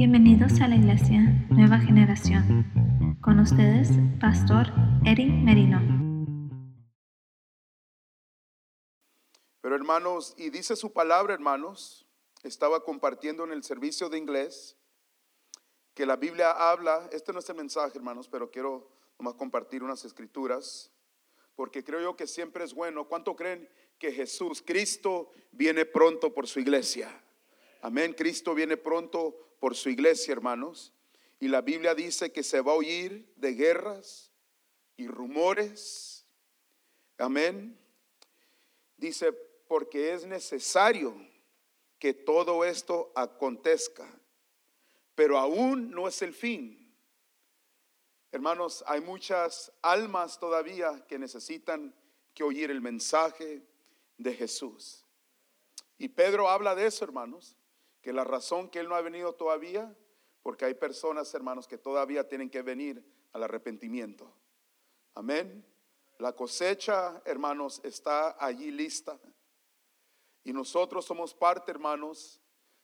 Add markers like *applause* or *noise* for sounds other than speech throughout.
Bienvenidos a la Iglesia Nueva Generación. Con ustedes, Pastor Eric Merino. Pero hermanos, y dice su palabra, hermanos, estaba compartiendo en el servicio de inglés que la Biblia habla, este no es el mensaje, hermanos, pero quiero nomás compartir unas escrituras, porque creo yo que siempre es bueno. ¿Cuánto creen que Jesús, Cristo, viene pronto por su iglesia? Amén, Cristo viene pronto por su iglesia, hermanos. Y la Biblia dice que se va a oír de guerras y rumores. Amén. Dice, porque es necesario que todo esto acontezca, pero aún no es el fin. Hermanos, hay muchas almas todavía que necesitan que oír el mensaje de Jesús. Y Pedro habla de eso, hermanos que la razón que Él no ha venido todavía, porque hay personas, hermanos, que todavía tienen que venir al arrepentimiento. Amén. La cosecha, hermanos, está allí lista. Y nosotros somos parte, hermanos,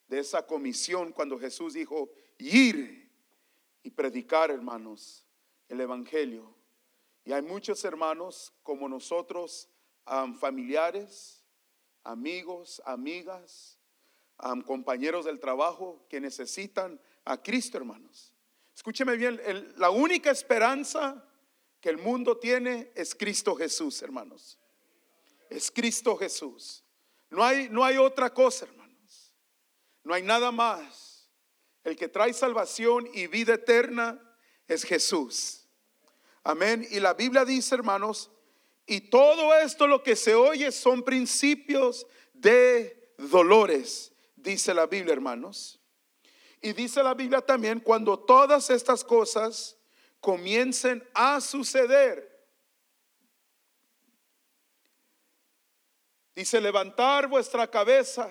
de esa comisión cuando Jesús dijo, ir y predicar, hermanos, el Evangelio. Y hay muchos hermanos como nosotros, familiares, amigos, amigas, compañeros del trabajo que necesitan a Cristo, hermanos. Escúcheme bien, la única esperanza que el mundo tiene es Cristo Jesús, hermanos. Es Cristo Jesús. No hay, no hay otra cosa, hermanos. No hay nada más. El que trae salvación y vida eterna es Jesús. Amén. Y la Biblia dice, hermanos, y todo esto lo que se oye son principios de dolores dice la Biblia, hermanos. Y dice la Biblia también, cuando todas estas cosas comiencen a suceder, dice, levantar vuestra cabeza,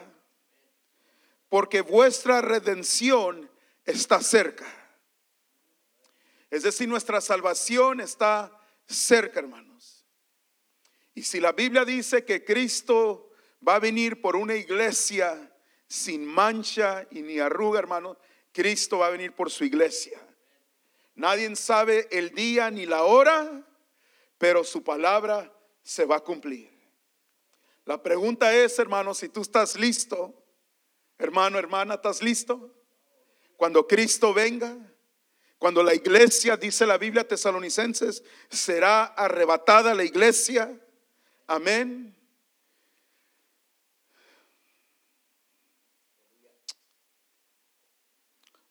porque vuestra redención está cerca. Es decir, nuestra salvación está cerca, hermanos. Y si la Biblia dice que Cristo va a venir por una iglesia sin mancha y ni arruga, hermano, Cristo va a venir por su iglesia. Nadie sabe el día ni la hora, pero su palabra se va a cumplir. La pregunta es, hermano, si tú estás listo, hermano, hermana, ¿estás listo? Cuando Cristo venga, cuando la iglesia, dice la Biblia tesalonicenses, será arrebatada la iglesia. Amén.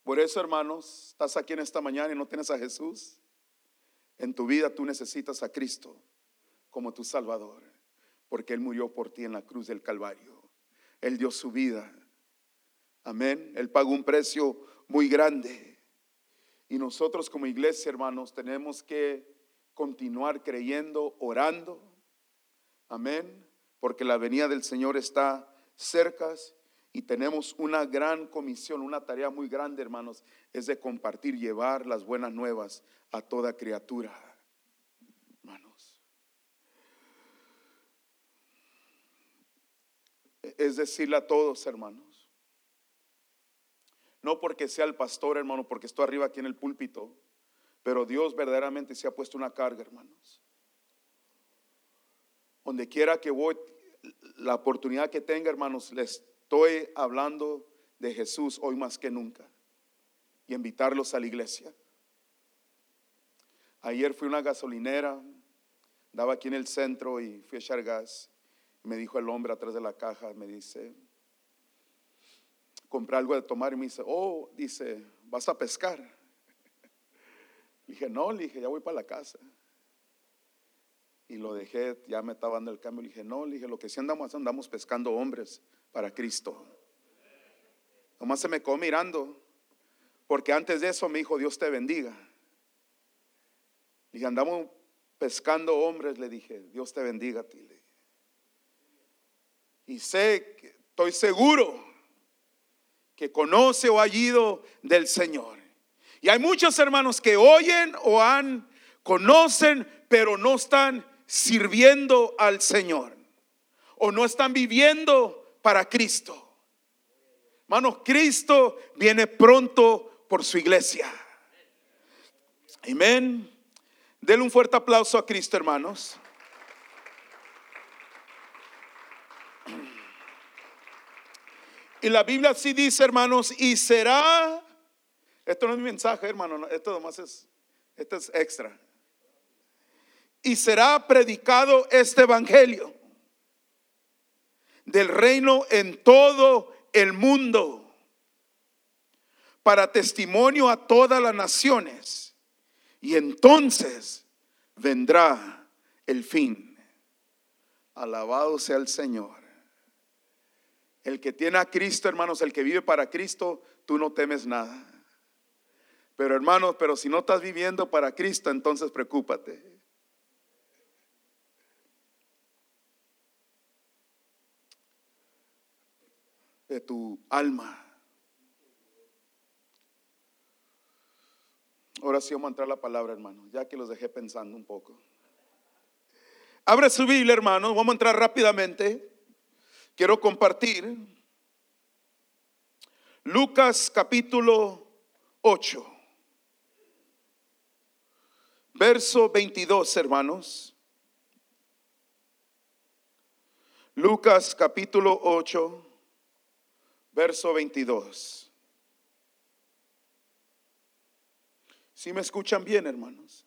Por eso, hermanos, estás aquí en esta mañana y no tienes a Jesús. En tu vida tú necesitas a Cristo como tu Salvador, porque Él murió por ti en la cruz del Calvario. Él dio su vida. Amén. Él pagó un precio muy grande. Y nosotros como iglesia, hermanos, tenemos que continuar creyendo, orando. Amén. Porque la venida del Señor está cerca y tenemos una gran comisión, una tarea muy grande, hermanos, es de compartir, llevar las buenas nuevas a toda criatura. Hermanos. Es decirle a todos, hermanos. No porque sea el pastor, hermano, porque estoy arriba aquí en el púlpito, pero Dios verdaderamente se ha puesto una carga, hermanos. Donde quiera que voy, la oportunidad que tenga, hermanos, les Estoy hablando de Jesús hoy más que nunca y invitarlos a la iglesia. Ayer fui a una gasolinera, daba aquí en el centro y fui a echar gas. Me dijo el hombre atrás de la caja, me dice, compré algo de tomar y me dice, oh, dice, ¿vas a pescar? *laughs* Dije, no, le dije, ya voy para la casa. Y lo dejé, ya me estaba dando el cambio. Le dije, no, le dije, lo que sí andamos andamos pescando hombres para Cristo. Nomás se me quedó mirando, porque antes de eso me dijo, Dios te bendiga. Y andamos pescando hombres, le dije, Dios te bendiga a ti. Y sé, estoy seguro que conoce o ha ido del Señor. Y hay muchos hermanos que oyen o han, conocen, pero no están sirviendo al Señor. O no están viviendo para Cristo. Hermanos, Cristo viene pronto por su iglesia. Amén. Denle un fuerte aplauso a Cristo, hermanos. Y la Biblia sí dice, hermanos, y será, esto no es mi mensaje, hermano, esto nomás es, esto es extra. Y será predicado este evangelio del reino en todo el mundo para testimonio a todas las naciones. Y entonces vendrá el fin. Alabado sea el Señor. El que tiene a Cristo, hermanos, el que vive para Cristo, tú no temes nada. Pero hermanos, pero si no estás viviendo para Cristo, entonces preocúpate. De tu alma. Ahora sí vamos a entrar la palabra, hermano, ya que los dejé pensando un poco. Abre su Biblia, hermano, vamos a entrar rápidamente quiero compartir Lucas capítulo 8, verso 22, hermanos. Lucas capítulo 8, verso 22. Si me escuchan bien, hermanos.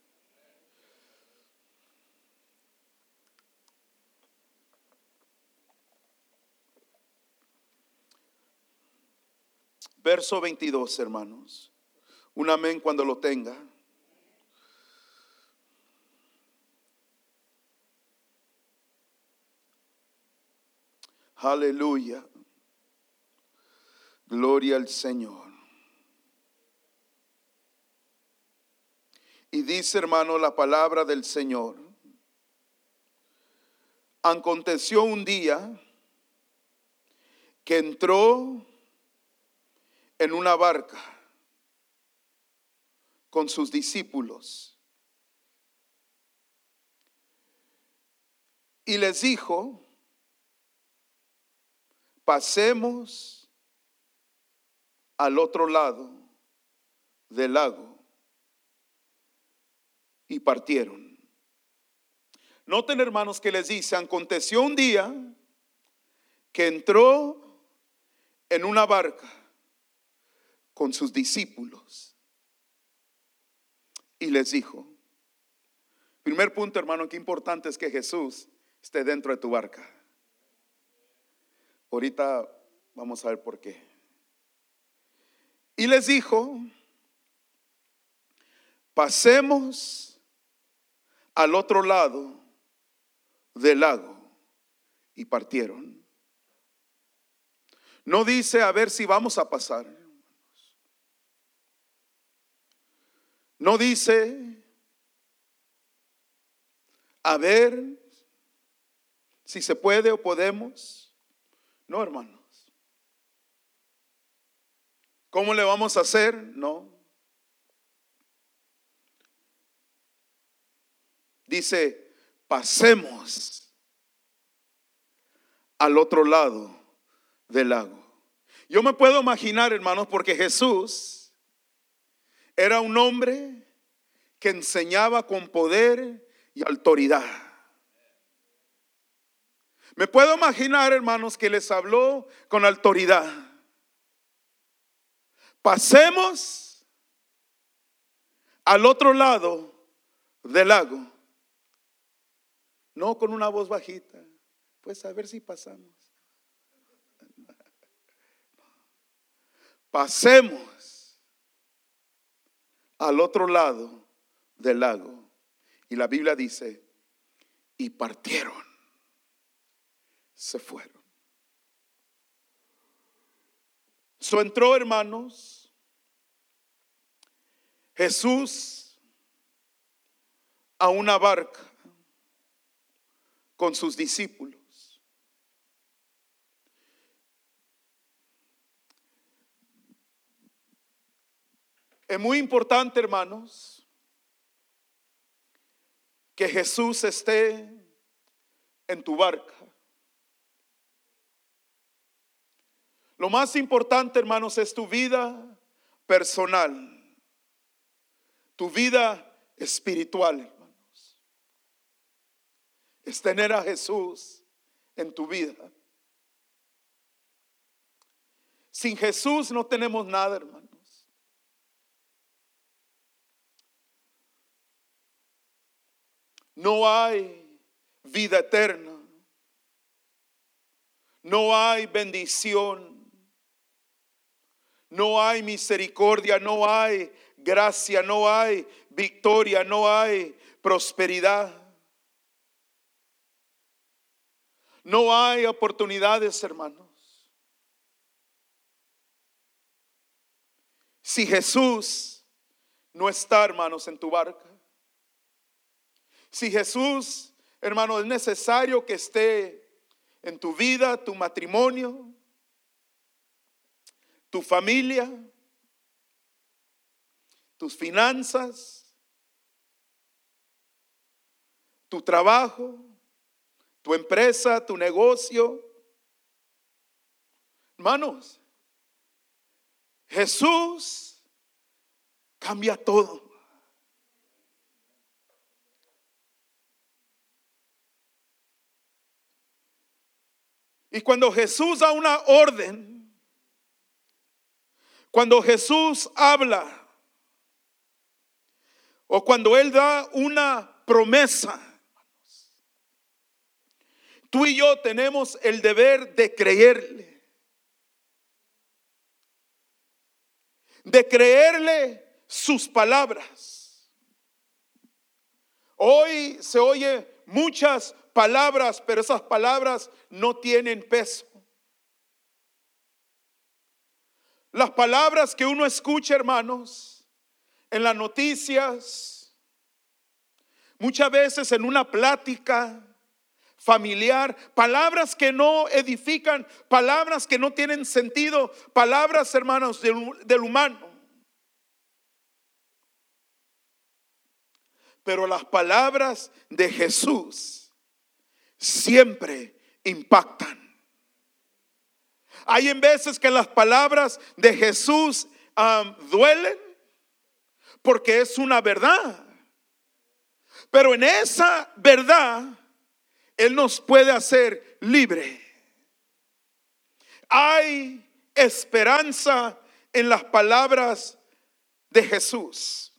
Verso 22, hermanos. Un amén cuando lo tenga. Aleluya. Gloria al Señor. Y dice, hermano, la palabra del Señor. Aconteció un día que entró en una barca con sus discípulos. Y les dijo, pasemos al otro lado del lago. Y partieron. Noten hermanos que les dice, aconteció un día que entró en una barca con sus discípulos y les dijo, primer punto hermano, que importante es que Jesús esté dentro de tu barca. Ahorita vamos a ver por qué. Y les dijo, pasemos al otro lado del lago. Y partieron. No dice a ver si vamos a pasar. No dice, a ver si se puede o podemos. No, hermanos. ¿Cómo le vamos a hacer? No. Dice, pasemos al otro lado del lago. Yo me puedo imaginar, hermanos, porque Jesús era un hombre que enseñaba con poder y autoridad. Me puedo imaginar, hermanos, que les habló con autoridad. Pasemos al otro lado del lago. No con una voz bajita. Pues a ver si pasamos. Pasemos al otro lado del lago. Y la Biblia dice, y partieron, se fueron. So entró, hermanos, Jesús a una barca con sus discípulos. Es muy importante, hermanos, que Jesús esté en tu barca. Lo más importante, hermanos, es tu vida personal, tu vida espiritual, hermanos. Es tener a Jesús en tu vida. Sin Jesús no tenemos nada, hermanos. No hay vida eterna. No hay bendición. No hay misericordia, no hay gracia, no hay victoria, no hay prosperidad. No hay oportunidades, hermanos. Si Jesús no está, hermanos, en tu barca. Si Jesús, hermano, es necesario que esté en tu vida, tu matrimonio, tu familia, tus finanzas, tu trabajo, tu empresa, tu negocio. Hermanos, Jesús cambia todo. Y cuando Jesús da una orden, cuando Jesús habla o cuando Él da una promesa, tú y yo tenemos el deber de creerle. De creerle sus palabras. Hoy se oye muchas palabras, pero esas palabras no tienen peso. Las palabras que uno escucha, hermanos, en las noticias, muchas veces en una plática familiar, palabras que no edifican, palabras que no tienen sentido, palabras, hermanos, del, humano. Pero las palabras de Jesús siempre impactan. Hay en veces que las palabras de Jesús duelen porque es una verdad. Pero en esa verdad, Él nos puede hacer libre. Hay esperanza en las palabras de Jesús.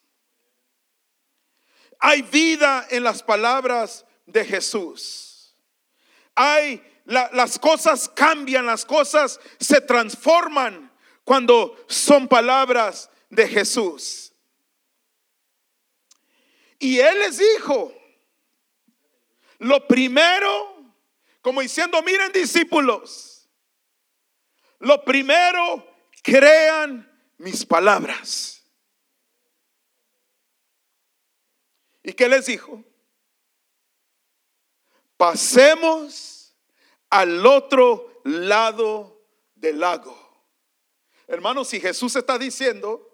Hay vida en las palabras de Jesús. Hay las cosas cambian, las cosas se transforman cuando son palabras de Jesús. Y Él les dijo, lo primero, como diciendo, miren discípulos, lo primero, crean mis palabras. ¿Y qué les dijo? Pasemos al otro lado del lago. Hermanos, si Jesús está diciendo,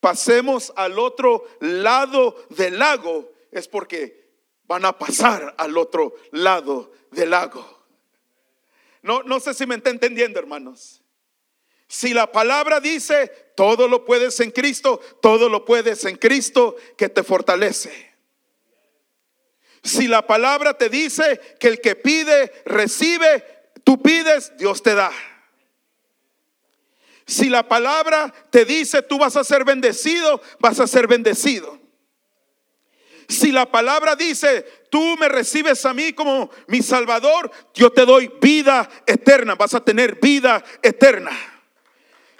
pasemos al otro lado del lago, es porque van a pasar al otro lado del lago. No, no sé si me está entendiendo, hermanos. Si la palabra dice, todo lo puedes en Cristo, todo lo puedes en Cristo que te fortalece. Si la palabra te dice que el que pide, recibe, tú pides, Dios te da. Si la palabra te dice tú vas a ser bendecido, vas a ser bendecido. Si la palabra dice tú me recibes a mí como mi Salvador, yo te doy vida eterna, vas a tener vida eterna.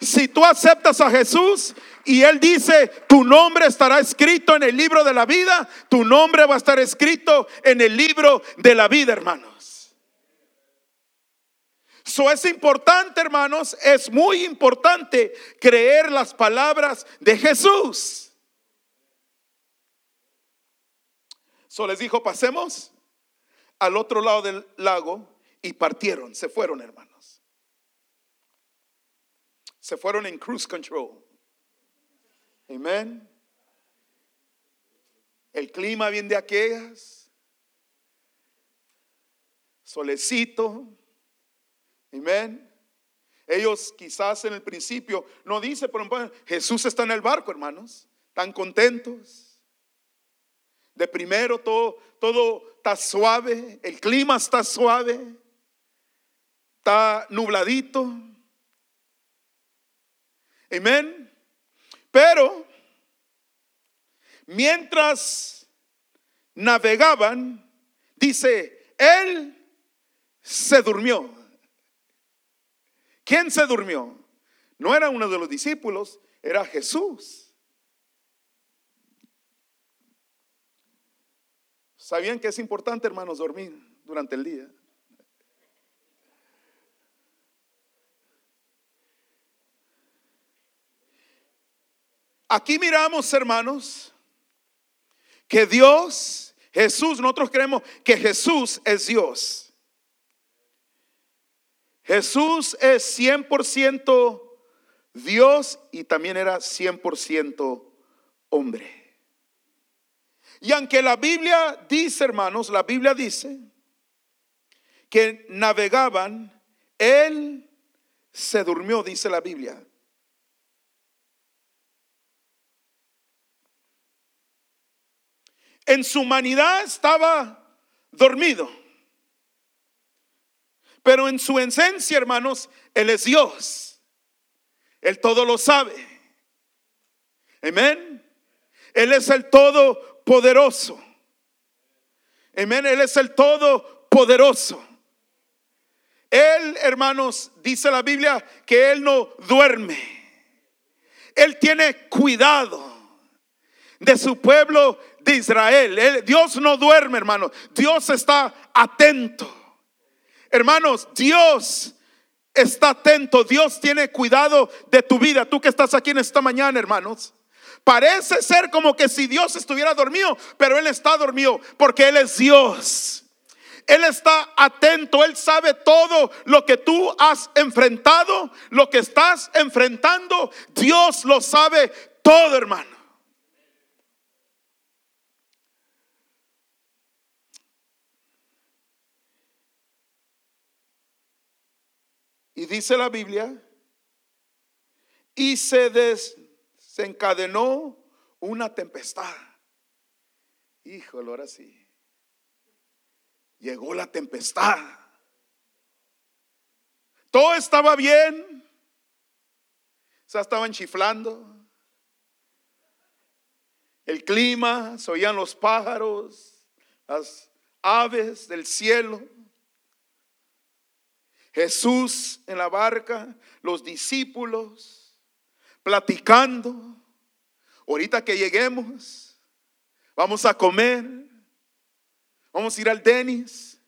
Si tú aceptas a Jesús y Él dice, tu nombre estará escrito en el libro de la vida, tu nombre va a estar escrito en el libro de la vida, hermanos. Eso es importante, hermanos, es muy importante creer las palabras de Jesús. So les dijo, pasemos al otro lado del lago y partieron, se fueron, hermanos se fueron en cruise control. Amén. El clima bien de aquellas. Solecito. Amén. Ellos quizás en el principio no dice, ejemplo, Jesús está en el barco, hermanos, tan contentos. De primero todo, todo está suave, el clima está suave, está nubladito. Amén. Pero mientras navegaban, dice, él se durmió. ¿Quién se durmió? No era uno de los discípulos, era Jesús. ¿Sabían que es importante, hermanos, dormir durante el día? Aquí miramos, hermanos, que Dios, Jesús, nosotros creemos que Jesús es Dios. Jesús es 100% Dios y también era 100% hombre. Y aunque la Biblia dice, hermanos, la Biblia dice que navegaban, Él se durmió, dice la Biblia. En su humanidad estaba dormido. Pero en su esencia, hermanos, Él es Dios. Él todo lo sabe. Amén. Él es el todopoderoso. Amén. Él es el todopoderoso. Él, hermanos, dice la Biblia que Él no duerme. Él tiene cuidado de su pueblo de Israel. Dios no duerme, hermano. Dios está atento. Hermanos, Dios está atento, Dios tiene cuidado de tu vida. Tú que estás aquí en esta mañana, hermanos. Parece ser como que si Dios estuviera dormido, pero Él está dormido porque Él es Dios. Él está atento, Él sabe todo lo que tú has enfrentado, lo que estás enfrentando. Dios lo sabe todo, hermano. Y dice la Biblia, y se desencadenó una tempestad. Híjole, ahora sí. Llegó la tempestad. Todo estaba bien. O sea, estaban chiflando. El clima, se oían los pájaros, las aves del cielo. Jesús en la barca, los discípulos platicando. Ahorita que lleguemos, vamos a comer, vamos a ir al Denis.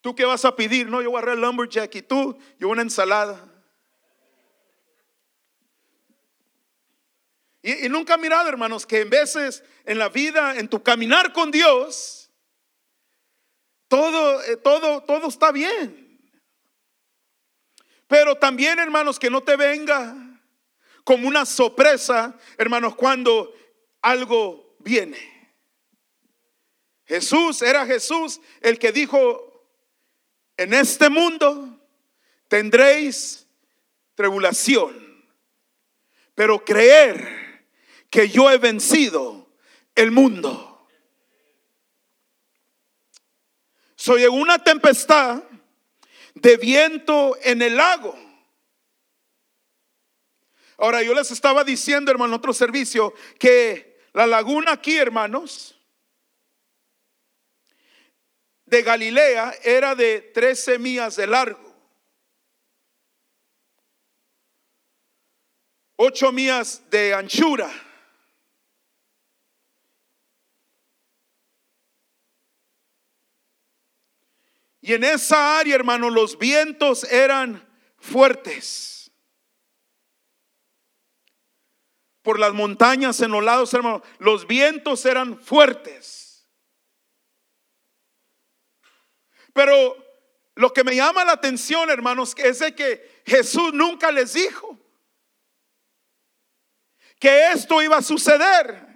¿Tú qué vas a pedir? No, yo voy a el lumberjack y tú, yo una ensalada. Y, y nunca he mirado, hermanos, que en veces en la vida, en tu caminar con Dios, todo, eh, todo, todo está bien. Pero también, hermanos, que no te venga como una sorpresa, hermanos, cuando algo viene. Jesús era Jesús el que dijo, en este mundo tendréis tribulación, pero creer que yo he vencido el mundo. Soy en una tempestad de viento en el lago. Ahora yo les estaba diciendo, hermano, en otro servicio, que la laguna aquí, hermanos, de Galilea era de 13 millas de largo. 8 millas de anchura. Y en esa área, hermano, los vientos eran fuertes. Por las montañas en los lados, hermano, los vientos eran fuertes. Pero lo que me llama la atención, hermanos, es de que Jesús nunca les dijo que esto iba a suceder.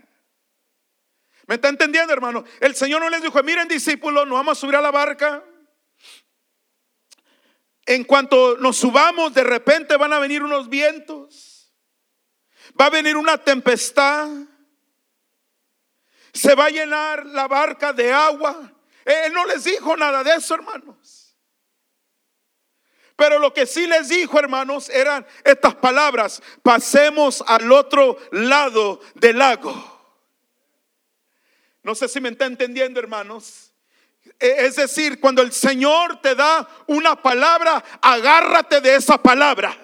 ¿Me está entendiendo, hermano? El Señor no les dijo, miren discípulos, no vamos a subir a la barca en cuanto nos subamos, de repente van a venir unos vientos, va a venir una tempestad, se va a llenar la barca de agua. Él no les dijo nada de eso, hermanos. Pero lo que sí les dijo, hermanos, eran estas palabras, pasemos al otro lado del lago. No sé si me está entendiendo, hermanos. E, es decir, cuando el Señor te da una palabra, agárrate de esa palabra.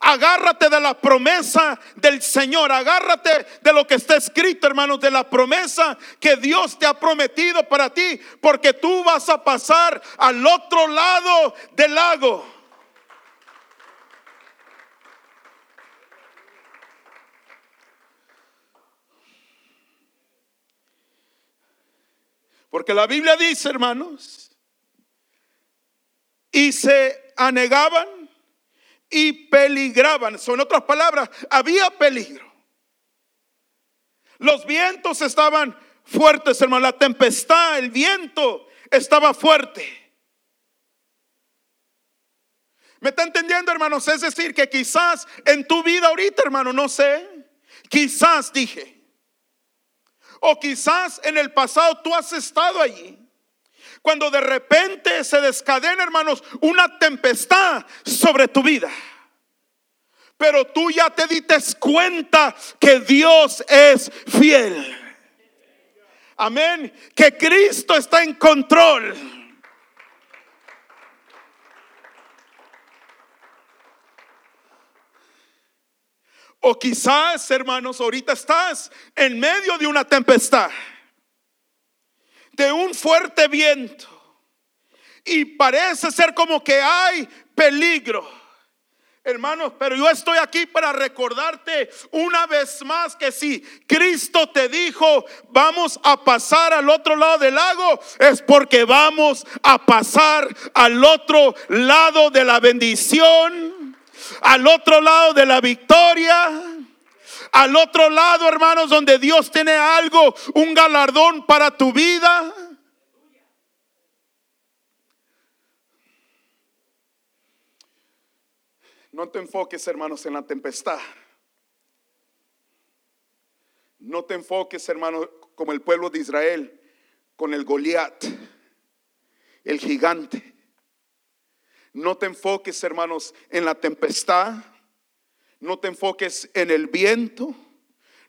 Agárrate de la promesa del Señor. Agárrate de lo que está escrito, hermanos, de la promesa que Dios te ha prometido para ti. Porque tú vas a pasar al otro lado del lago. Porque la Biblia dice, hermanos, y se anegaban y peligraban. Son otras palabras, había peligro. Los vientos estaban fuertes, hermano. La tempestad, el viento estaba fuerte. ¿Me está entendiendo, hermanos? Es decir, que quizás en tu vida ahorita, hermano, no sé, quizás dije, o quizás en el pasado tú has estado allí. Cuando de repente se descadena, hermanos, una tempestad sobre tu vida. Pero tú ya te diste cuenta que Dios es fiel. Amén. Que Cristo está en control. O quizás, hermanos, ahorita estás en medio de una tempestad de un fuerte viento y parece ser como que hay peligro. Hermanos, pero yo estoy aquí para recordarte una vez más que si Cristo te dijo, vamos a pasar al otro lado del lago, es porque vamos a pasar al otro lado de la bendición, al otro lado de la victoria al otro lado, hermanos, donde Dios tiene algo, un galardón para tu vida. No te enfoques, hermanos, en la tempestad. No te enfoques, hermanos, como el pueblo de Israel, con el Goliat, el gigante. No te enfoques, hermanos, en la tempestad. No te enfoques en el viento,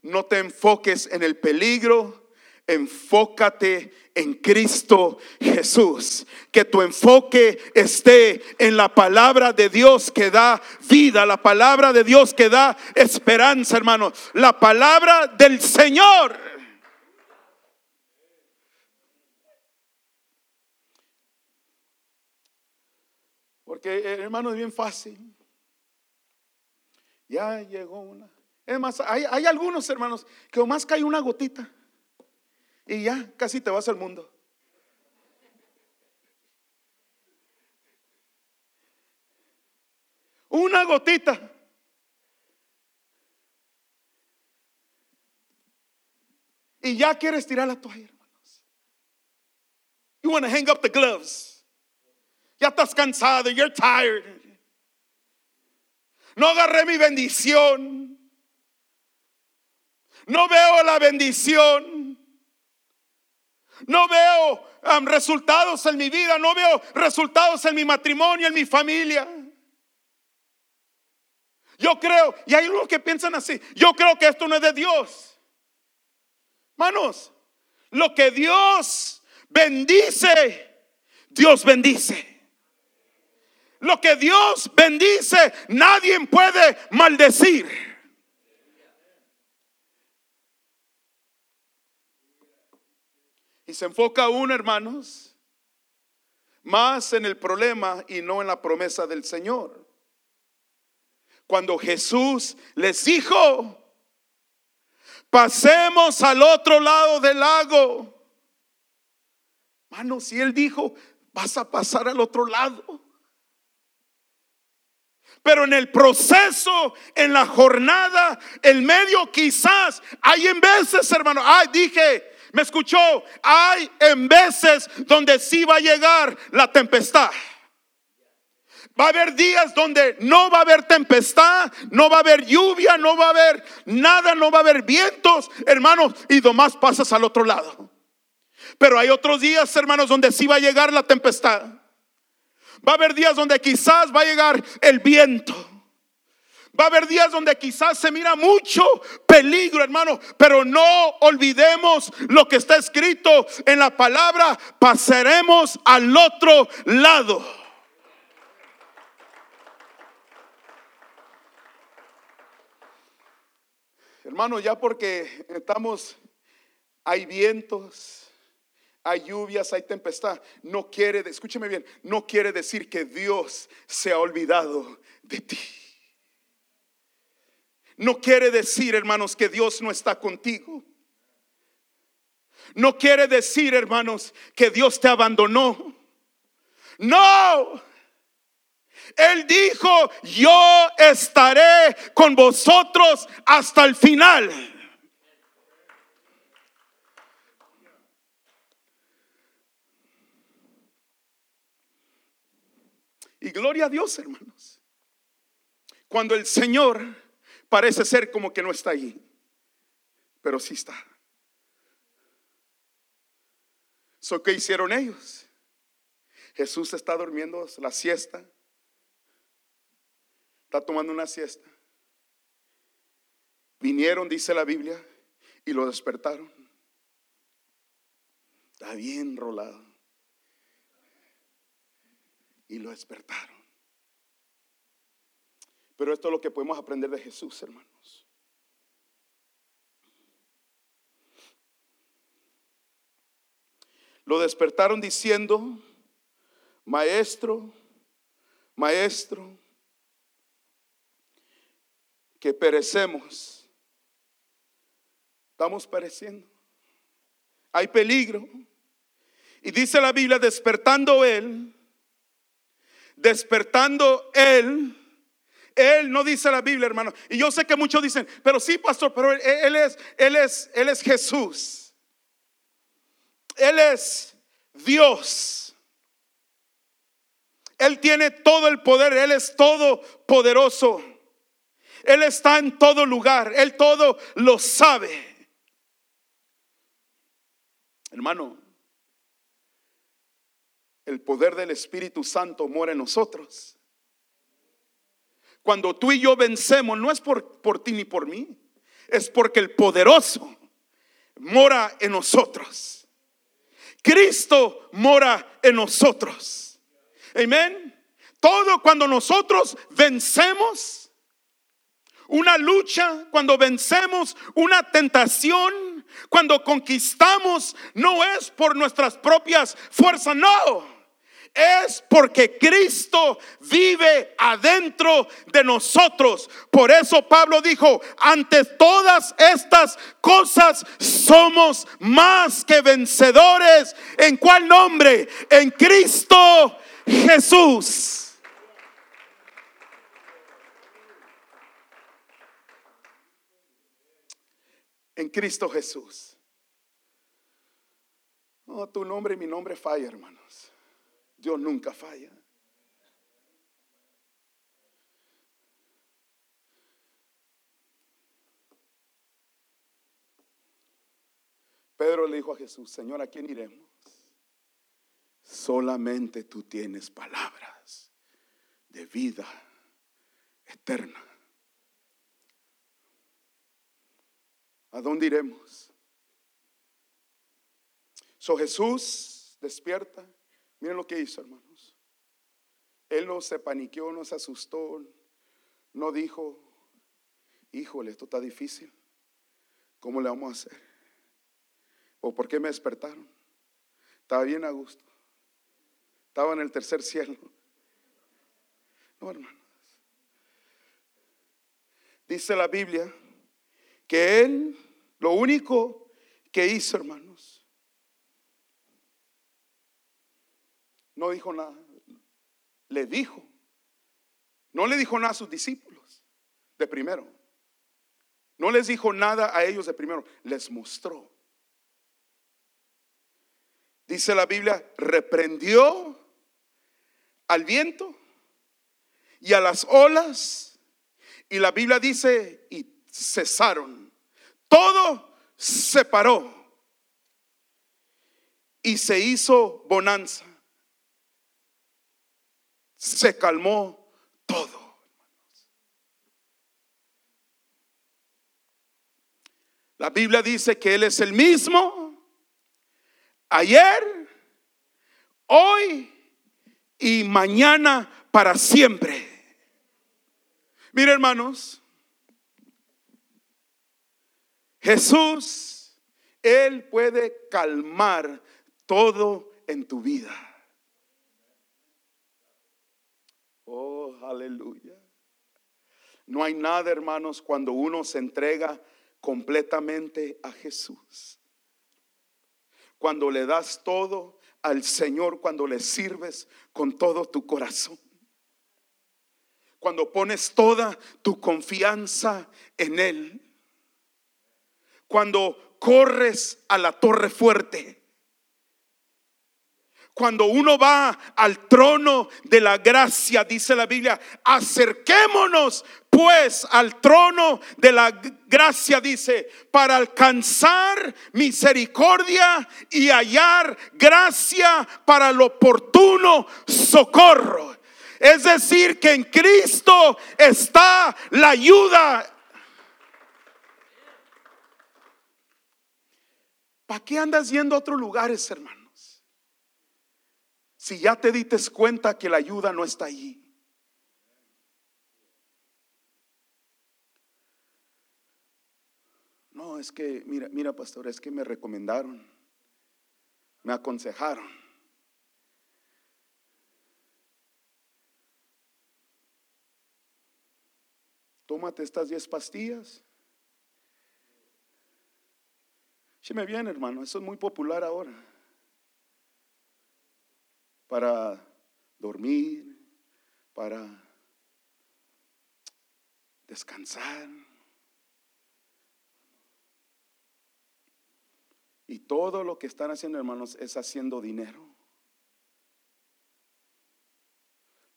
no te enfoques en el peligro, enfócate en Cristo Jesús. Que tu enfoque esté en la palabra de Dios que da vida, la palabra de Dios que da esperanza, hermano. La palabra del Señor. Porque, hermano, es bien fácil. Ya llegó una. Es más, hay, algunos hermanos que más cae una gotita y ya casi te vas al mundo. Una gotita. Y ya quieres tirar la toalla, hermanos. You want to hang up the gloves. Ya estás cansado, you're tired. No agarré mi bendición. No veo la bendición. No veo um, resultados en mi vida. No veo resultados en mi matrimonio, en mi familia. Yo creo, y hay unos que piensan así, yo creo que esto no es de Dios. Manos, lo que Dios bendice, Dios bendice. Lo que Dios bendice, nadie puede maldecir. Y se enfoca uno, hermanos, más en el problema y no en la promesa del Señor. Cuando Jesús les dijo, pasemos al otro lado del lago. Hermanos, si Él dijo, vas a pasar al otro lado. Pero en el proceso, en la jornada, el medio quizás, hay en veces, hermano, ay, dije, me escuchó, hay en veces donde sí va a llegar la tempestad. Va a haber días donde no va a haber tempestad, no va a haber lluvia, no va a haber nada, no va a haber vientos, hermanos, y nomás pasas al otro lado. Pero hay otros días, hermanos, donde sí va a llegar la tempestad. Va a haber días donde quizás va a llegar el viento. Va a haber días donde quizás se mira mucho peligro, hermano, pero no olvidemos lo que está escrito en la palabra, pasaremos al otro lado. Hermano, ya porque estamos, hay vientos, hay lluvias, hay tempestad, no quiere, escúcheme bien, no quiere decir que Dios se ha olvidado de ti. No quiere decir, hermanos, que Dios no está contigo. No quiere decir, hermanos, que Dios te abandonó. No. Él dijo, yo estaré con vosotros hasta el final. Y gloria a Dios, hermanos. Cuando el Señor parece ser como que no está allí, pero sí está. So, ¿Qué hicieron ellos? Jesús está durmiendo la siesta. Está tomando una siesta. Vinieron, dice la Biblia, y lo despertaron. Está bien rolado. Y lo despertaron. Pero esto es lo que podemos aprender de Jesús, hermanos. Lo despertaron diciendo, maestro, maestro, que perecemos. Estamos pereciendo. Hay peligro. Y dice la Biblia, despertando él, despertando él, él no dice la Biblia, hermano. Y yo sé que muchos dicen, pero sí, pastor, pero él, es, él es, él es Jesús. Él es Dios. Él tiene todo el poder, Él es todo poderoso. Él está en todo lugar, Él todo lo sabe. Hermano, el poder del Espíritu Santo mora en nosotros. Cuando tú y yo vencemos, no es por, por ti ni por mí, es porque el poderoso mora en nosotros. Cristo mora en nosotros. Amén. Todo cuando nosotros vencemos, una lucha, cuando vencemos una tentación, cuando conquistamos, no es por nuestras propias fuerzas, no. Es porque Cristo vive adentro de nosotros. Por eso Pablo dijo, ante todas estas cosas somos más que vencedores. ¿En cuál nombre? En Cristo Jesús. en Cristo Jesús. Oh, tu nombre y mi nombre falla, hermanos. Dios nunca falla. Pedro le dijo a Jesús, Señor, ¿a quién iremos? Solamente tú tienes palabras de vida eterna. ¿A dónde iremos? So Jesús despierta. Miren lo que hizo, hermanos. Él no se paniqueó, no se asustó, no dijo, híjole, esto está difícil. ¿Cómo le vamos a hacer? ¿O por qué me despertaron? Estaba bien a gusto. Estaba en el tercer cielo. No, hermanos. Dice la Biblia que él lo único que hizo, hermanos, no dijo nada. Le dijo. No le dijo nada a sus discípulos de primero. No les dijo nada a ellos de primero. Les mostró. Dice la Biblia, reprendió al viento y a las olas. Y la Biblia dice, y cesaron. Todo se paró. Y se hizo bonanza. Se calmó todo. La Biblia dice que Él es el mismo ayer, hoy y mañana para siempre. Mire hermanos, Jesús, Él puede calmar todo en tu vida. Oh, aleluya. No hay nada, hermanos, cuando uno se entrega completamente a Jesús. Cuando le das todo al Señor, cuando le sirves con todo tu corazón. Cuando pones toda tu confianza en Él. Cuando corres a la torre fuerte cuando uno va al trono de la gracia, dice la Biblia, acerquémonos pues al trono de la gracia, dice, para alcanzar misericordia y hallar gracia para el oportuno socorro. Es decir, que en Cristo está la ayuda. ¿Para qué andas yendo a otros lugares, hermano? Si ya te dites cuenta que la ayuda no está allí? No, es que, mira, mira, pastor, es que me recomendaron, me aconsejaron. Tómate estas 10 pastillas. me bien, hermano, eso es muy popular ahora para dormir, para descansar. Y todo lo que están haciendo, hermanos, es haciendo dinero.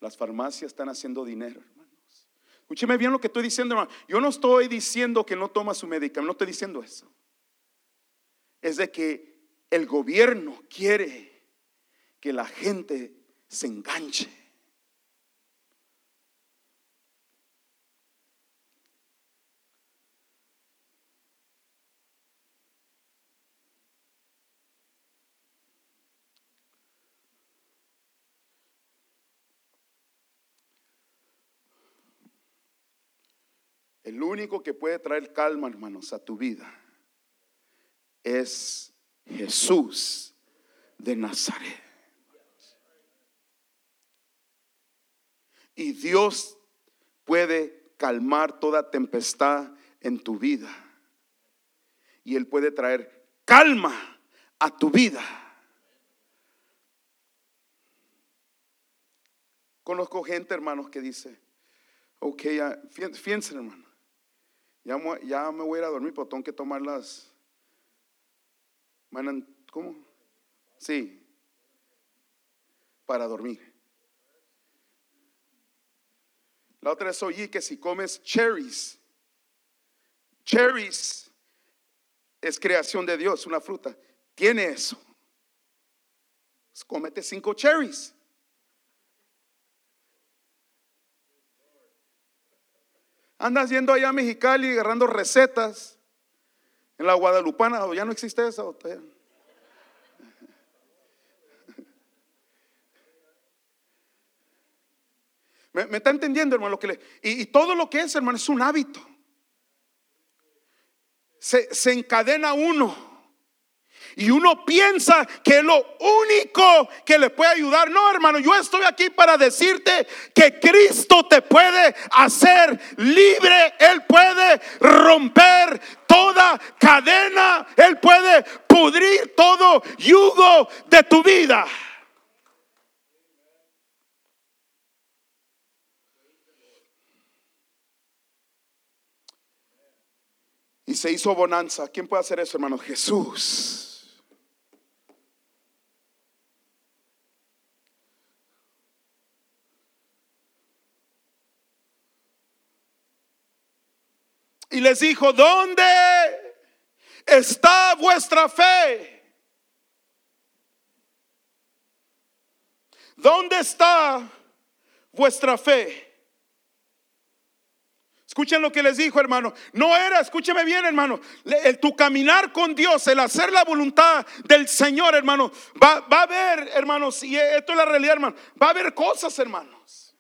Las farmacias están haciendo dinero, hermanos. Escúcheme bien lo que estoy diciendo, hermano. Yo no estoy diciendo que no toma su medicamento, no estoy diciendo eso. Es de que el gobierno quiere que la gente se enganche. El único que puede traer calma, hermanos, a tu vida es Jesús de Nazaret. Y Dios puede calmar toda tempestad en tu vida. Y Él puede traer calma a tu vida. Conozco gente, hermanos, que dice, ok, ya, fíjense, hermano, ya, ya, me voy a ir a dormir, pero tengo que tomar las, ¿cómo? Sí, para dormir. La otra es oí que si comes cherries, cherries es creación de Dios, una fruta, tiene eso. Pues cómete cinco cherries. Andas yendo allá a Mexicali agarrando recetas. En la Guadalupana, ya no existe eso. ¿Me, está entendiendo, hermano? Lo que le, y, todo lo que es, hermano, es un hábito. Se, se encadena uno. Y uno piensa que lo único que le puede ayudar. No, hermano, yo estoy aquí para decirte que Cristo te puede hacer libre. Él puede romper toda cadena. Él puede pudrir todo yugo de tu vida. y se hizo bonanza. ¿Quién puede hacer eso, hermano? Jesús. Y les dijo, ¿dónde está vuestra fe? ¿Dónde está vuestra fe? Escuchen lo que les dijo, hermano. No era, escúcheme bien, hermano. Tu caminar con Dios, el hacer la voluntad del Señor, hermano. Va, va a haber, hermanos, y esto es la realidad, hermano. Va a haber cosas, hermanos.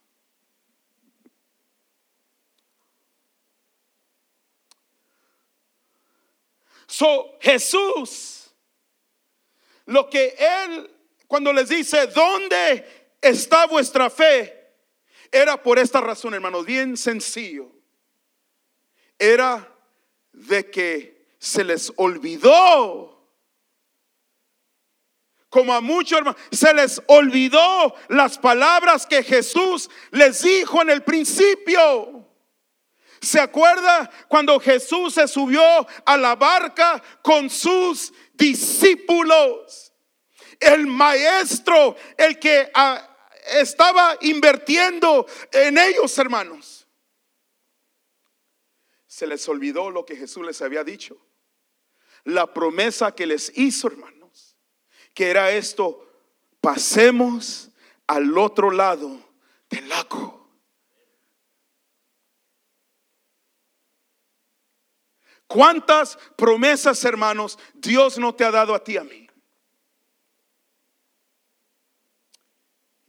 So, Jesús, lo que Él, cuando les dice, ¿dónde está vuestra fe? Era por esta razón, hermanos, bien sencillo era de que se les olvidó. Como a muchos hermanos, se les olvidó las palabras que Jesús les dijo en el principio. ¿Se acuerda cuando Jesús se subió a la barca con sus discípulos? El maestro, el que ah, estaba invirtiendo en ellos, hermanos se les olvidó lo que Jesús les había dicho. La promesa que les hizo, hermanos, que era esto, pasemos al otro lado del lago. ¿Cuántas promesas, hermanos, Dios no te ha dado a ti a mí?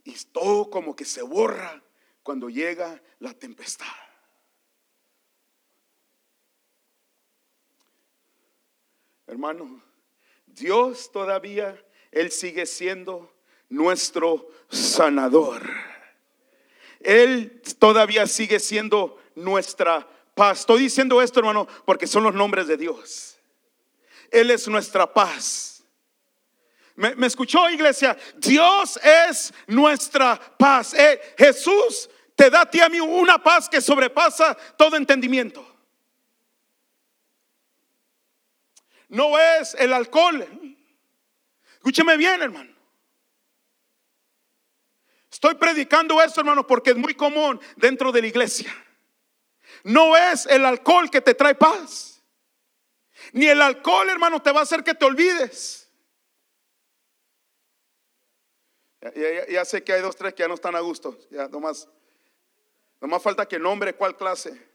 Y todo como que se borra cuando llega la tempestad. Hermano, Dios todavía, Él sigue siendo nuestro sanador. Él todavía sigue siendo nuestra paz. Estoy diciendo esto, hermano, porque son los nombres de Dios. Él es nuestra paz. ¿Me, escuchó, iglesia? Dios es nuestra paz. Eh, Jesús te da a ti a mí una paz que sobrepasa todo entendimiento. No es el alcohol. Escúcheme bien, hermano. Estoy predicando esto, hermano, porque es muy común dentro de la iglesia. No es el alcohol que te trae paz. Ni el alcohol, hermano, te va a hacer que te olvides. Ya, sé que hay dos, tres que ya no están a gusto. Ya, nomás, nomás falta que nombre cuál clase.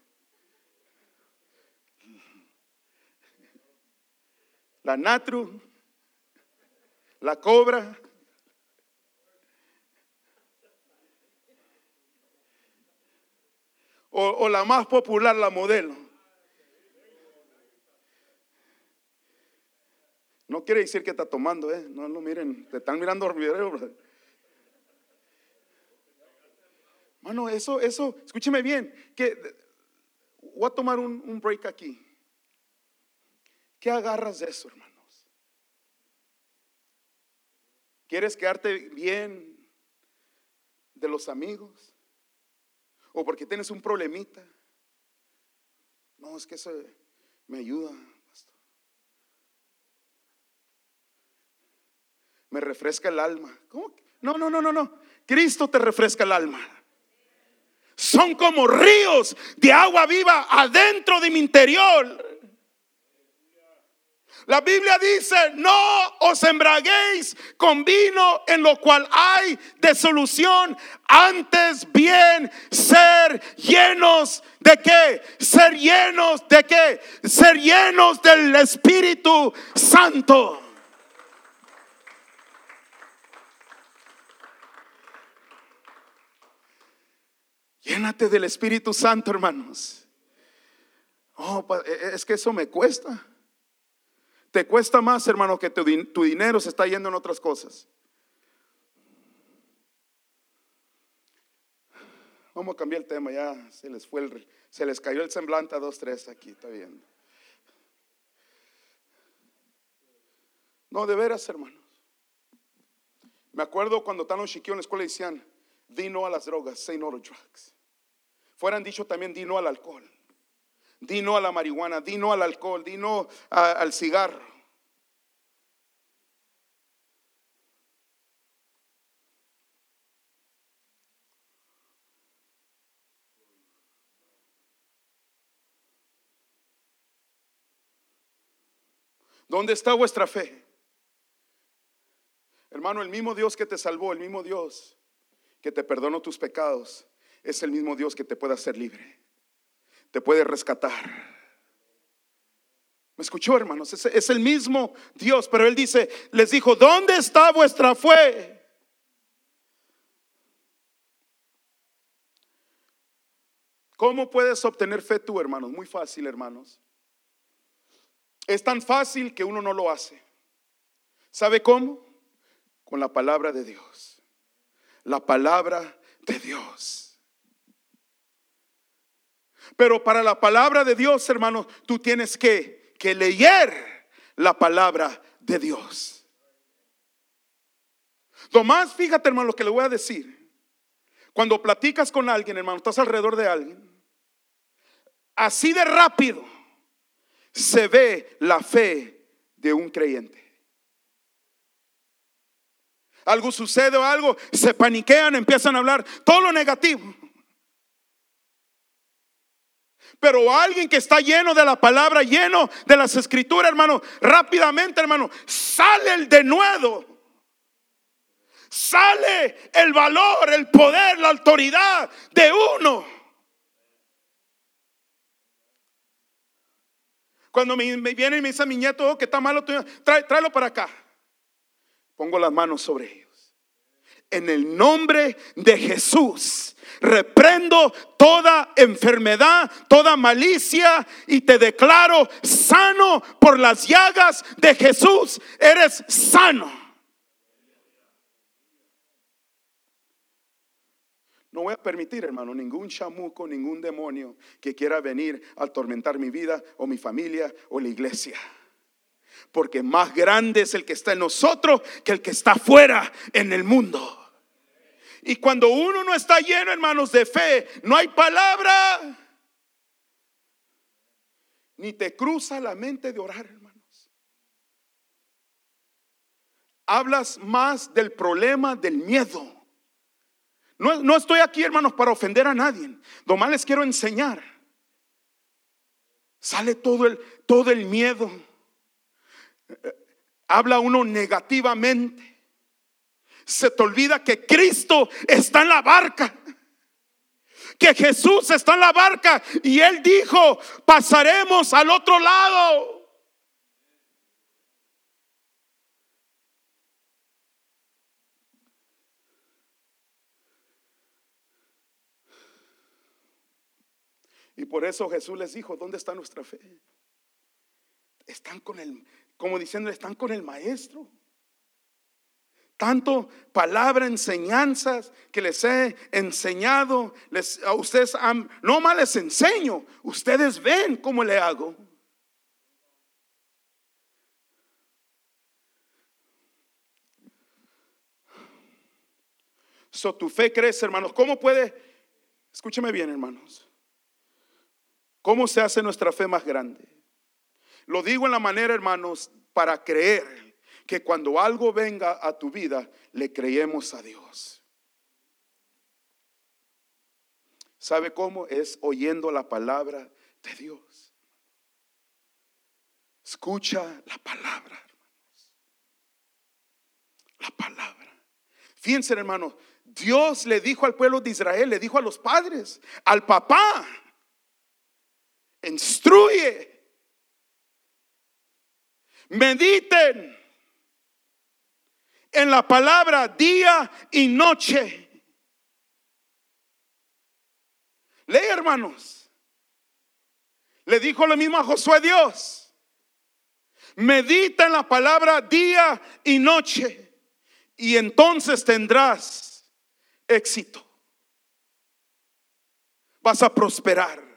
La natru, la cobra. O, la más popular, la modelo. No quiere decir que está tomando, ¿eh? No, no, miren, te están mirando el video. Mano, eso, eso, escúcheme bien, que voy a tomar un break aquí. ¿Qué agarras de eso, hermanos? ¿Quieres quedarte bien de los amigos? ¿O porque tienes un problemita? No, es que eso me ayuda, Me refresca el alma. No, no, no, no, no. Cristo te refresca el alma. Son como ríos de agua viva adentro de mi interior. La Biblia dice, no os embraguéis con vino en lo cual hay desolución, antes bien ser llenos de qué? Ser llenos de qué? Ser llenos del Espíritu Santo. Llénate del Espíritu Santo, hermanos. Oh, e, es que eso me cuesta. Te cuesta más, hermano, que tu, dinero se está yendo en otras cosas. Vamos a cambiar el tema, ya se les fue el, se les cayó el semblante a dos, tres aquí, está viendo. No, de veras, hermanos. Me acuerdo cuando estaban los chiquillos en la escuela decían, di no a las drogas, say no to drugs. Fueran dicho también, di no al alcohol. Di no a la marihuana, di no al alcohol, di no al cigarro. ¿Dónde está vuestra fe? Hermano, el mismo Dios que te salvó, el mismo Dios que te perdonó tus pecados, es el mismo Dios que te puede hacer libre. Te puede rescatar. ¿Me escuchó, hermanos? Es, el mismo Dios, pero Él dice, les dijo, ¿dónde está vuestra fe? ¿Cómo puedes obtener fe tú, hermanos? Muy fácil, hermanos. Es tan fácil que uno no lo hace. ¿Sabe cómo? Con la palabra de Dios. La palabra de Dios. Pero para la palabra de Dios, hermanos, tú tienes que, que leer la palabra de Dios. Tomás, fíjate, hermano, lo que le voy a decir. Cuando platicas con alguien, hermano, estás alrededor de alguien Así de rápido se ve la fe de un creyente. Algo sucede o algo, se paniquean, empiezan a hablar todo lo negativo. Pero alguien que está lleno de la palabra, lleno de las escrituras, hermano, rápidamente, hermano, sale el denuedo. Sale el valor, el poder, la autoridad de uno. Cuando me, viene y me dice mi nieto oh, que está malo, tráelo para acá. Pongo las manos sobre ellos. En el nombre de Jesús, reprendo toda enfermedad, toda malicia y te declaro sano por las llagas de Jesús. Eres sano. No voy a permitir, hermano, ningún chamuco, ningún demonio que quiera venir a atormentar mi vida o mi familia o la iglesia. Porque más grande es el que está en nosotros que el que está fuera en el mundo. Y cuando uno no está lleno, hermanos, de fe, no hay palabra. Ni te cruza la mente de orar, hermanos. Hablas más del problema del miedo no, estoy aquí, hermanos, para ofender a nadie. Nomás les quiero enseñar. Sale todo el, todo el miedo. Habla uno negativamente. Se te olvida que Cristo está en la barca. Que Jesús está en la barca. Y Él dijo, pasaremos al otro lado. Y por eso Jesús les dijo, ¿dónde está nuestra fe? Están con el, como diciendo, están con el maestro. Tanto palabra, enseñanzas que les he enseñado, les, a ustedes, no más les enseño, ustedes ven cómo le hago. So, tu fe crece, hermanos. ¿Cómo puede? Escúcheme bien, hermanos. ¿Cómo se hace nuestra fe más grande? Lo digo en la manera, hermanos, para creer que cuando algo venga a tu vida, le creemos a Dios. ¿Sabe cómo? Es oyendo la palabra de Dios. Escucha la palabra, hermanos. La palabra. Fíjense, hermanos, Dios le dijo al pueblo de Israel, le dijo a los padres, al papá, instruye. Mediten en la palabra día y noche. Lee, hermanos. Le dijo lo mismo a Josué Dios. Medita en la palabra día y noche y entonces tendrás éxito. Vas a prosperar.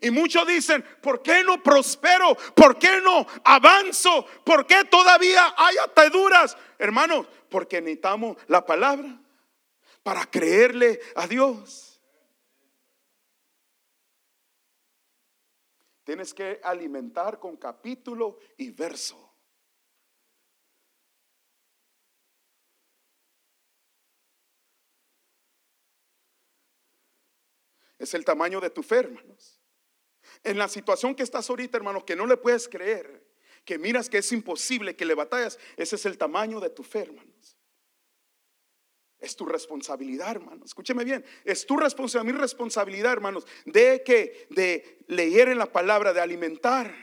Y muchos dicen, ¿por qué no prospero? ¿Por qué no avanzo? ¿Por qué todavía hay ataduras? Hermanos, porque necesitamos la palabra para creerle a Dios. Tienes que alimentar con capítulo y verso. Es el tamaño de tu fe, hermanos. En la situación que estás ahorita, hermano, que no le puedes creer, que miras que es imposible, que le batallas, ese es el tamaño de tu fe, hermanos. Es tu responsabilidad, hermanos. Escúcheme bien. Es tu responsabilidad, mi responsabilidad, hermanos, de que de leer en la palabra, de alimentar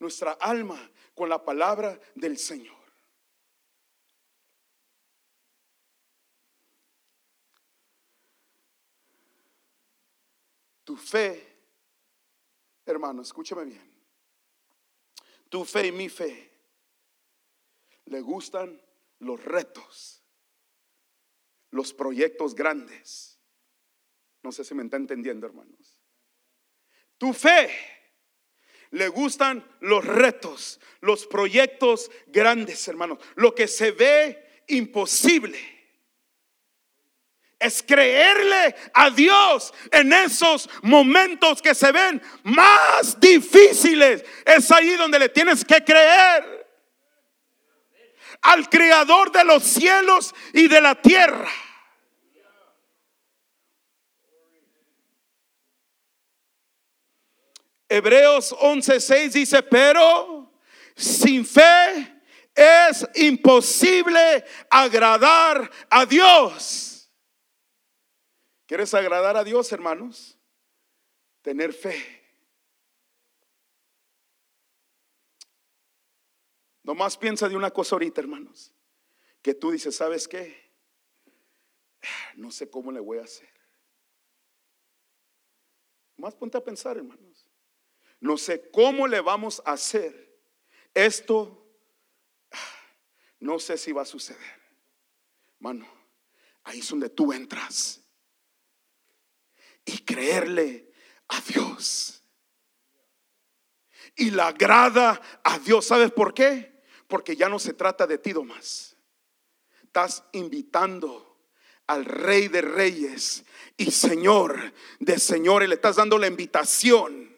nuestra alma con la palabra del Señor. Tu fe, hermano, escúchame bien. Tu fe y mi fe le gustan los retos, los proyectos grandes. No sé si me está entendiendo, hermanos. Tu fe le gustan los retos, los proyectos grandes, hermanos. Lo que se ve imposible es creerle a Dios en esos momentos que se ven más difíciles. Es ahí donde le tienes que creer al creador de los cielos y de la tierra. Hebreos 11:6 dice, pero sin fe es imposible agradar a Dios. ¿Quieres agradar a Dios, hermanos? Tener fe. Nomás piensa de una cosa ahorita, hermanos. Que tú dices, ¿sabes qué? No sé cómo le voy a hacer. Más ponte a pensar, hermanos. No sé cómo le vamos a hacer. Esto, no sé si va a suceder. Hermano, ahí es donde tú entras y creerle a Dios. Y la agrada a Dios. ¿Sabes por qué? Porque ya no se trata de ti, más. Estás invitando al Rey de Reyes y Señor de Señores. Le estás dando la invitación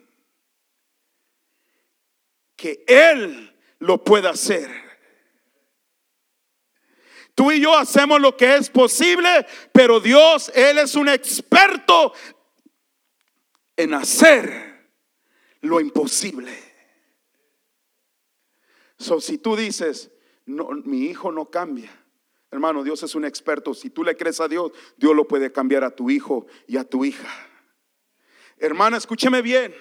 que Él lo pueda hacer. Tú y yo hacemos lo que es posible, pero Dios, Él es un experto en hacer lo imposible. So, si tú dices, no, mi hijo no cambia, hermano, Dios es un experto. Si tú le crees a Dios, Dios lo puede cambiar a tu hijo y a tu hija. Hermana, escúcheme bien.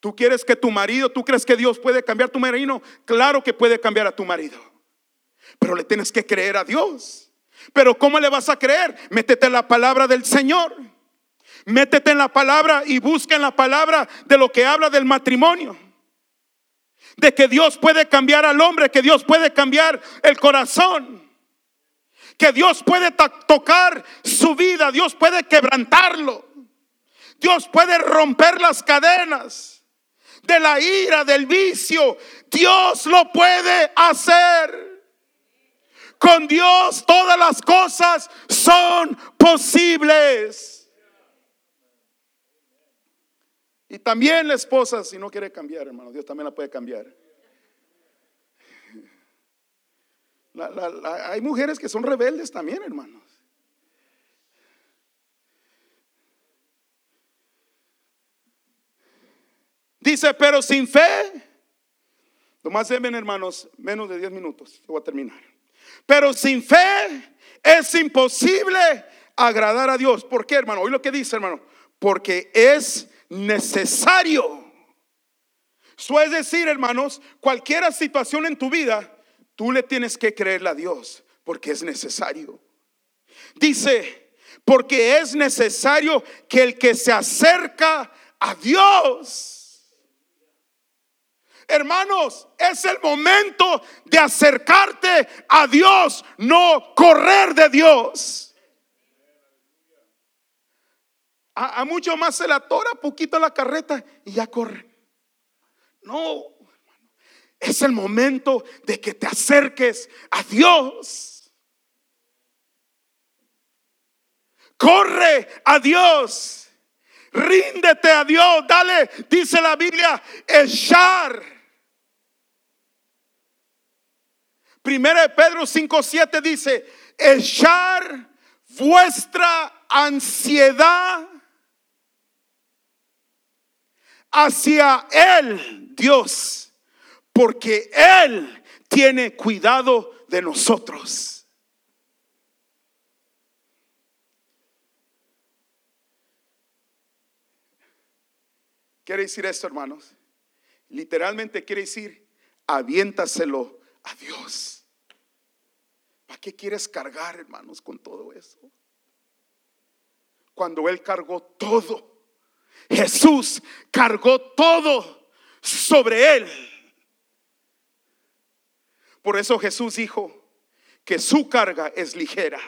Tú quieres que tu marido, tú crees que Dios puede cambiar tu marido. Claro que puede cambiar a tu marido. Pero le tienes que creer a Dios. Pero ¿cómo le vas a creer? Métete la palabra del Señor. Métete en la palabra y busca en la palabra de lo que habla del matrimonio. De que Dios puede cambiar al hombre, que Dios puede cambiar el corazón. Que Dios puede tocar su vida, Dios puede quebrantarlo. Dios puede romper las cadenas de la ira, del vicio. Dios lo puede hacer. Con Dios todas las cosas son posibles. Y también la esposa, si no quiere cambiar, hermano, Dios también la puede cambiar. hay mujeres que son rebeldes también, hermanos. Dice, pero sin fe, nomás deben, hermanos, menos de 10 minutos, voy a terminar. Pero sin fe es imposible agradar a Dios. ¿Por qué, hermano? Hoy lo que dice, hermano, porque es necesario. Eso es decir, hermanos, cualquier situación en tu vida, tú le tienes que creerle a Dios, porque es necesario. Dice, porque es necesario que el que se acerca a Dios, Hermanos, es el momento de acercarte a Dios, no correr de Dios. A, mucho más se la tora poquito la carreta y ya corre. No, es el momento de que te acerques a Dios. Corre a Dios. Ríndete a Dios. Dale, dice la Biblia, echar. Primera de Pedro 5:7 dice, echar vuestra ansiedad hacia Él, Dios, porque Él tiene cuidado de nosotros. Quiere decir esto, hermanos. Literalmente quiere decir, aviéntaselo a Dios. ¿Para qué quieres cargar, hermanos, con todo eso? Cuando Él cargó todo. Jesús cargó todo sobre Él. Por eso Jesús dijo que su carga es ligera.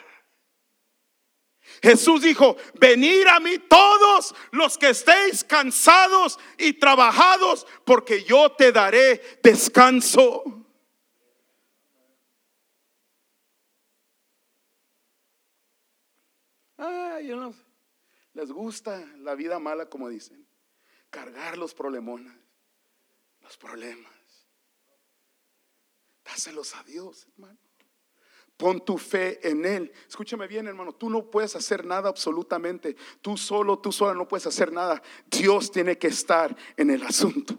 Jesús dijo, venid a mí todos los que estéis cansados y trabajados, porque yo te daré descanso. Ay, les gusta la vida mala, como dicen, cargar los problemones, los problemas. Dáselos a Dios, hermano. Pon tu fe en Él. Escúchame bien, hermano. Tú no puedes hacer nada absolutamente. Tú solo, tú sola no puedes hacer nada. Dios tiene que estar en el asunto.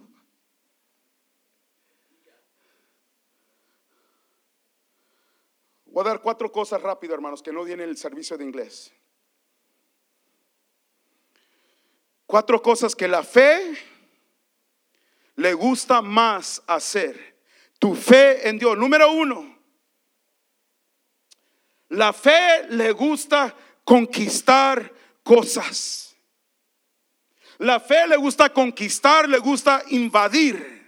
Voy a dar cuatro cosas rápido, hermanos, que no vienen el servicio de inglés. Cuatro cosas que la fe le gusta más hacer. Tu fe en Dios. Número uno, la fe le gusta conquistar cosas. La fe le gusta conquistar, le gusta invadir.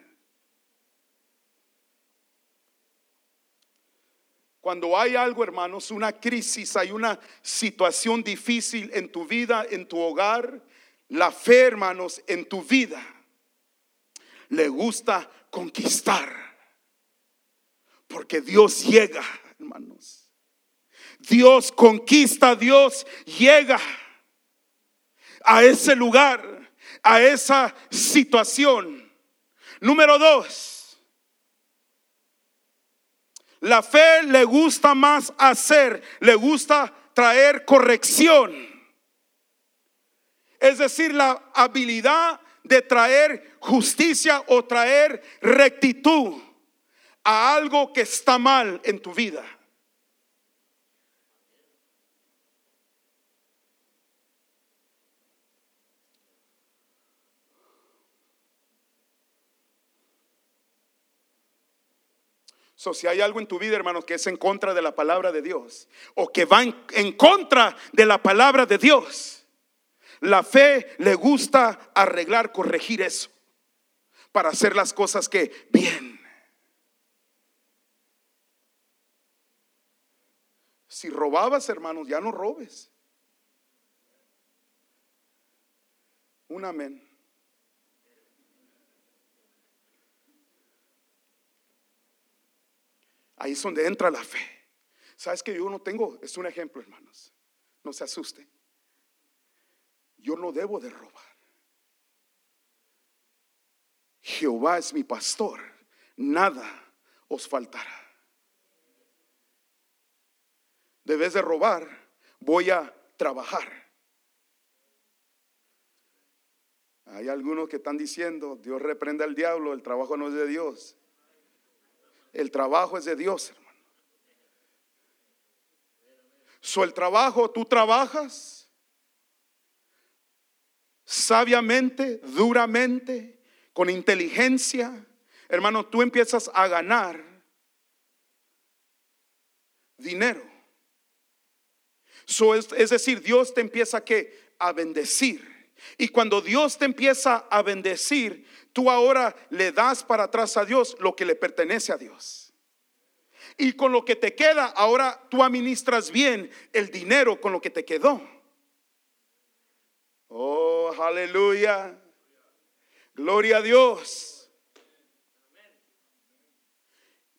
Cuando hay algo, hermanos, una crisis, hay una situación difícil en tu vida, en tu hogar, la fe, hermanos, en tu vida, le gusta conquistar. Porque Dios llega, hermanos. Dios conquista, Dios llega a ese lugar, a esa situación. Número dos, la fe le gusta más hacer, le gusta traer corrección. Es decir, la habilidad de traer justicia o traer rectitud a algo que está mal en tu vida. si hay algo en tu vida, hermanos, que es en contra de la palabra de Dios o que va en, contra de la palabra de Dios, la fe le gusta arreglar, corregir eso para hacer las cosas que bien. Si robabas, hermanos, ya no robes. Un amén. Ahí es donde entra la fe. ¿Sabes que yo no tengo? Es un ejemplo, hermanos. No se asusten. Yo no debo de robar. Jehová es mi pastor. Nada os faltará. Debes de robar, voy a trabajar. Hay algunos que están diciendo, Dios reprenda al diablo, el trabajo no es de Dios. El trabajo es de Dios, hermano. So el trabajo, tú trabajas sabiamente, duramente, con inteligencia. Hermano, tú empiezas a ganar dinero. So es, es decir, Dios te empieza que a bendecir. Y cuando Dios te empieza a bendecir, tú ahora le das para atrás a Dios lo que le pertenece a Dios. Y con lo que te queda, ahora tú administras bien el dinero con lo que te quedó. Oh, aleluya. Gloria a Dios.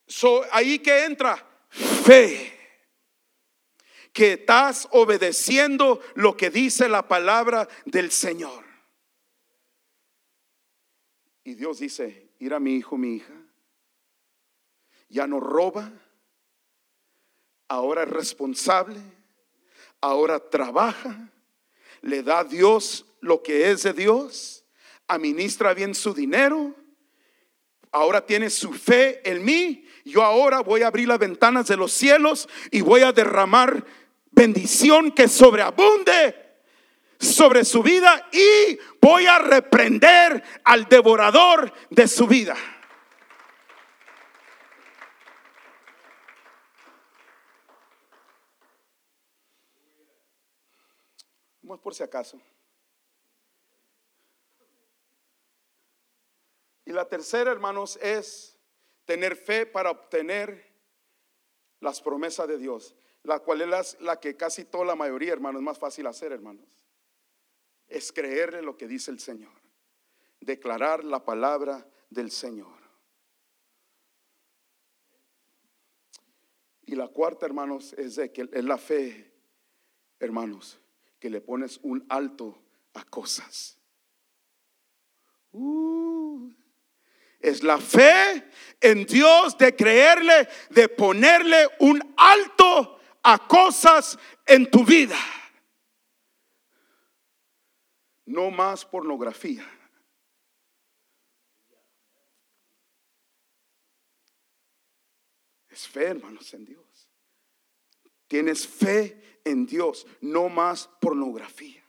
So, ahí que entra fe que estás obedeciendo lo que dice la palabra del Señor. Y Dios dice, ir a mi hijo, mi hija, ya no roba, ahora es responsable, ahora trabaja, le da Dios lo que es de Dios, administra bien su dinero, ahora tiene su fe en mí, yo ahora voy a abrir las ventanas de los cielos y voy a derramar bendición que sobreabunde sobre su vida y voy a reprender al devorador de su vida. Vamos por si acaso. Y la tercera, hermanos, es tener fe para obtener las promesas de Dios, la cual es la, que casi toda la mayoría, hermanos, es más fácil hacer, hermanos. Es creerle lo que dice el Señor, declarar la palabra del Señor. Y la cuarta, hermanos, es que es la fe, hermanos, que le pones un alto a cosas. Uh, es la fe en Dios de creerle, de ponerle un alto a cosas en tu vida. No más pornografía. Es fe, hermanos, en Dios. Tienes fe en Dios, no más pornografía.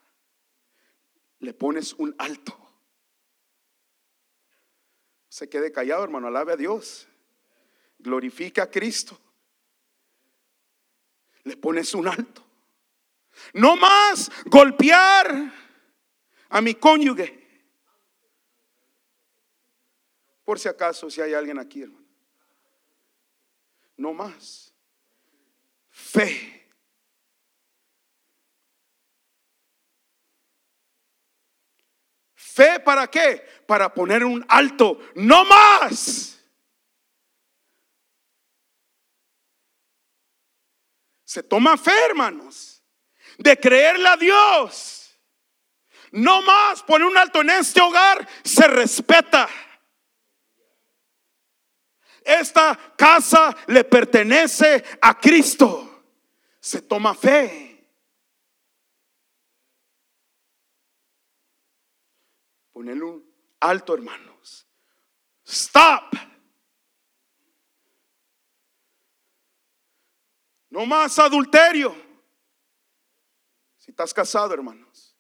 Le pones un alto. Se quede callado, hermano, alabe a Dios. Glorifica a Cristo. Le pones un alto. No más golpear a mi cónyuge. Por si acaso, si hay alguien aquí, hermano. No más fe. ¿Fe para qué? Para poner un alto, no más. Se toma fe, hermanos, de creerle a Dios. No más poner un alto en este hogar, se respeta. Esta casa le pertenece a Cristo se toma fe. Ponerle un alto, hermanos. Stop. No más adulterio. Si estás casado, hermanos,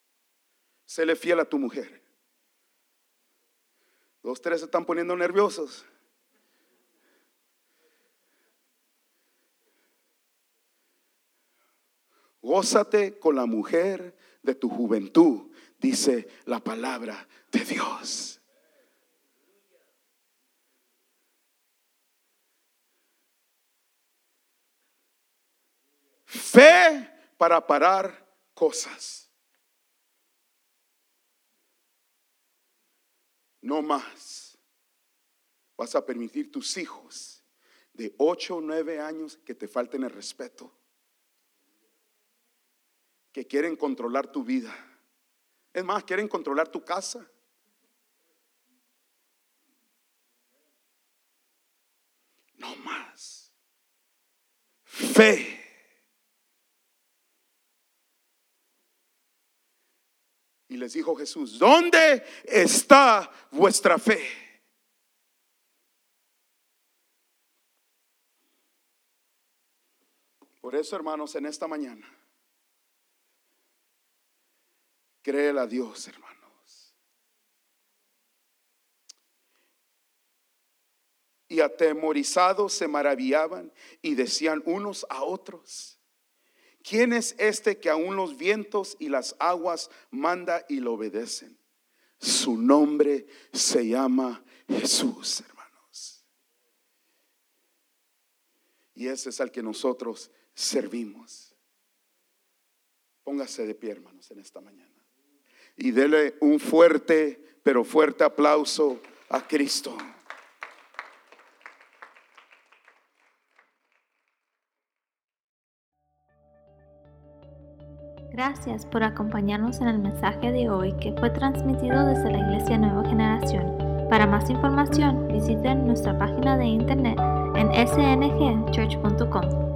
séle fiel a tu mujer. Los tres se están poniendo nerviosos. Gózate con la mujer de tu juventud, dice la palabra de Dios. Fe para parar cosas. No más. Vas a permitir tus hijos de 8 o 9 años que te falten el respeto que quieren controlar tu vida. Es más, quieren controlar tu casa. No más. Fe. Y les dijo Jesús, ¿dónde está vuestra fe? Por eso, hermanos, en esta mañana Créele a Dios, hermanos. Y atemorizados se maravillaban y decían unos a otros, ¿quién es este que aún los vientos y las aguas manda y lo obedecen? Su nombre se llama Jesús, hermanos. Y ese es al que nosotros servimos. Póngase de pie, hermanos, en esta mañana y dele un fuerte, pero fuerte aplauso a Cristo. Gracias por acompañarnos en el mensaje de hoy que fue transmitido desde la Iglesia Nueva Generación. Para más información, visiten nuestra página de internet en sngchurch.com.